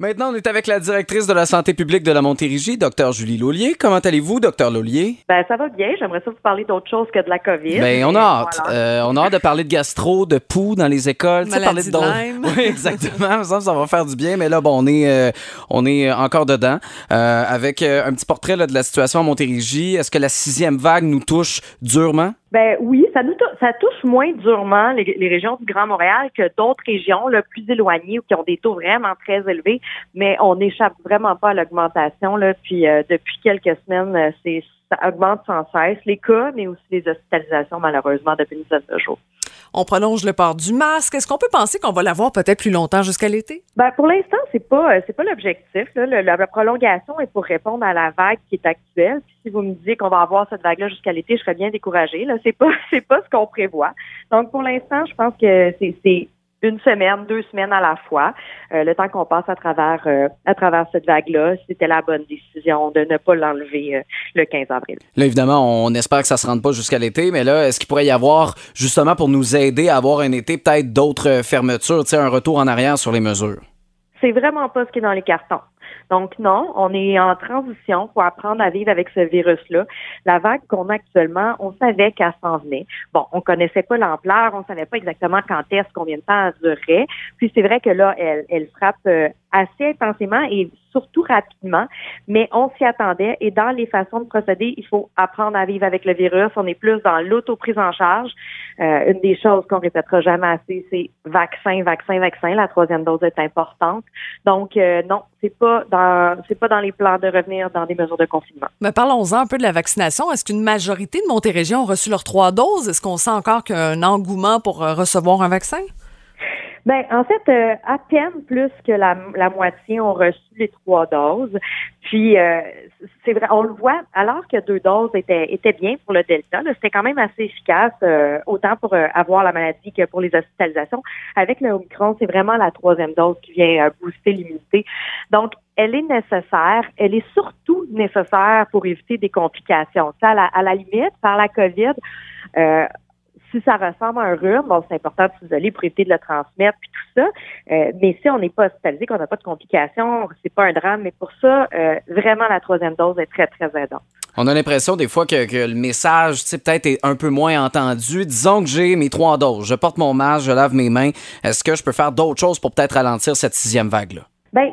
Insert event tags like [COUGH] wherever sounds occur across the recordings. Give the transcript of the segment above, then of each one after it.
Maintenant, on est avec la directrice de la santé publique de la Montérégie, Dr Julie Laulier. Comment allez-vous, Dr Laulier? Ben, ça va bien. J'aimerais ça vous parler d'autre chose que de la COVID. Ben, on a hâte. Euh, on a hâte de parler de gastro, de poux dans les écoles. Tu sais, parler de d'autres- Lyme. [LAUGHS] Oui, exactement. Ça, ça va faire du bien. Mais là, bon, on est, euh, on est encore dedans. Euh, avec euh, un petit portrait là, de la situation à Montérégie. Est-ce que la sixième vague nous touche durement? Ben oui, ça nous ça touche moins durement les, les régions du Grand Montréal que d'autres régions là, plus éloignées ou qui ont des taux vraiment très élevés, mais on n'échappe vraiment pas à l'augmentation là. Puis euh, depuis quelques semaines, euh, c'est ça augmente sans cesse les cas, mais aussi les hospitalisations malheureusement depuis une dizaine de jours. On prolonge le port du masque. Est-ce qu'on peut penser qu'on va l'avoir peut-être plus longtemps jusqu'à l'été? Ben pour l'instant, c'est pas euh, pas l'objectif. la, prolongation est pour répondre à la vague qui est actuelle. Puis si vous me disiez qu'on va avoir cette vague-là jusqu'à l'été, je serais bien découragée. Là, c'est pas [LAUGHS] c'est pas ce qu'on prévoit. Donc pour l'instant, je pense que c'est une semaine, deux semaines à la fois, euh, le temps qu'on passe à travers euh, à travers cette vague-là, c'était la bonne décision de ne pas l'enlever euh, le 15 avril. Là, évidemment, on espère que ça se rende pas jusqu'à l'été, mais là, est-ce qu'il pourrait y avoir, justement, pour nous aider à avoir un été, peut-être d'autres euh, fermetures, tu sais, un retour en arrière sur les mesures? C'est vraiment pas ce qui est dans les cartons. Donc non, on est en transition pour apprendre à vivre avec ce virus-là. La vague qu'on a actuellement, on savait qu'elle s'en venait. Bon, on connaissait pas l'ampleur, on savait pas exactement quand est-ce, combien de temps elle durerait. Puis c'est vrai que là, elle, elle frappe euh, assez intensément et surtout rapidement, mais on s'y attendait. Et dans les façons de procéder, il faut apprendre à vivre avec le virus. On est plus dans l'auto-prise en charge. Euh, une des choses qu'on répétera jamais assez, c'est vaccin, vaccin, vaccin. La troisième dose est importante. Donc euh, non, c'est pas dans c'est pas dans les plans de revenir dans des mesures de confinement. Mais parlons-en un peu de la vaccination. Est-ce qu'une majorité de Montérégion ont reçu leurs trois doses? Est-ce qu'on sent encore qu'il y a un engouement pour euh, recevoir un vaccin? Ben, en fait, euh, à peine plus que la, la moitié ont reçu les trois doses. Puis, euh, c'est vrai, on le voit, alors que deux doses étaient, étaient bien pour le Delta, c'était quand même assez efficace, euh, autant pour euh, avoir la maladie que pour les hospitalisations. Avec le Omicron, c'est vraiment la troisième dose qui vient euh, booster l'immunité. Donc, elle est nécessaire. Elle est surtout nécessaire pour éviter des complications. Sais, à, la, à la limite, par la COVID, euh, si ça ressemble à un rhume, bon, c'est important de s'isoler pour éviter de le transmettre puis tout ça. Euh, mais si on n'est pas hospitalisé, qu'on n'a pas de complications, c'est pas un drame. Mais pour ça, euh, vraiment, la troisième dose est très, très aidante. On a l'impression des fois que, que le message, tu sais, peut-être est un peu moins entendu. Disons que j'ai mes trois doses, je porte mon masque, je lave mes mains. Est-ce que je peux faire d'autres choses pour peut-être ralentir cette sixième vague-là? Ben,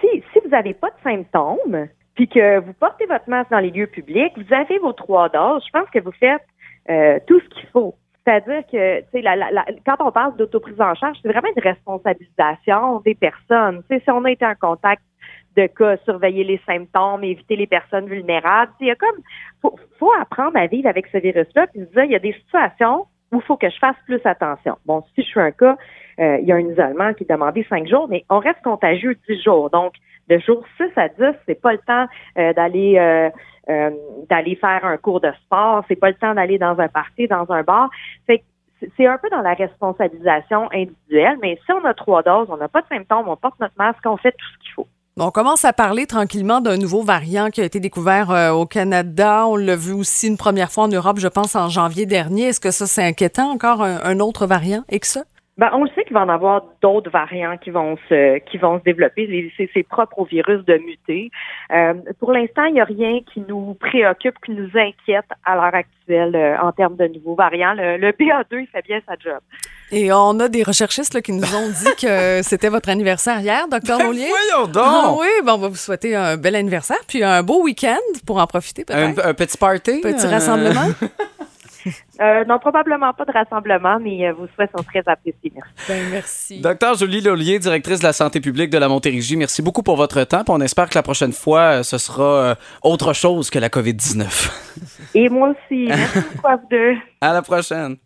si, si vous n'avez pas de symptômes, puis que vous portez votre masque dans les lieux publics, vous avez vos trois doses, je pense que vous faites euh, tout ce qu'il faut. C'est-à-dire que, tu sais, la, la, la- quand on parle d'autoprise en charge, c'est vraiment une responsabilisation des personnes. Tu sais, si on a été en contact de cas, surveiller les symptômes, éviter les personnes vulnérables, il y a comme, faut, faut apprendre à vivre avec ce virus-là, puis dire, il y a des situations où il faut que je fasse plus attention. Bon, si je suis un cas, euh, il y a un isolement qui est demandé cinq jours, mais on reste contagieux dix jours. Donc, de jour 6 à 10, c'est pas le temps euh, d'aller euh, euh, d'aller faire un cours de sport, c'est pas le temps d'aller dans un party, dans un bar. Fait c'est un peu dans la responsabilisation individuelle, mais si on a trois doses, on n'a pas de symptômes, on porte notre masque, on fait tout ce qu'il faut. On commence à parler tranquillement d'un nouveau variant qui a été découvert euh, au Canada. On l'a vu aussi une première fois en Europe, je pense, en janvier dernier. Est-ce que ça, c'est inquiétant, encore un, un autre variant et que ça? Ben, on le sait qu'il va en avoir d'autres variants qui vont se qui vont se développer. C'est c'est propre au virus de muter. Euh, pour l'instant, il n'y a rien qui nous préoccupe, qui nous inquiète à l'heure actuelle euh, en termes de nouveaux variants. Le, le BA2, il fait bien sa job. Et on a des recherchistes là, qui nous ont dit que [LAUGHS] c'était votre anniversaire hier, docteur Mollier. Voyons Ah oui, ben on va vous souhaiter un bel anniversaire, puis un beau week-end pour en profiter Un, peut-être. un petit party? Petit euh, rassemblement. [LAUGHS] Euh, non, probablement pas de rassemblement, mais euh, vos souhaits sont très appréciés. Merci. Ben, merci. Docteur Julie Laulier, directrice de la santé publique de la Montérégie, merci beaucoup pour votre temps. puis on espère que la prochaine fois, euh, ce sera euh, autre chose que la COVID-19. Et moi aussi. Merci [LAUGHS] beaucoup à vous deux. À la prochaine.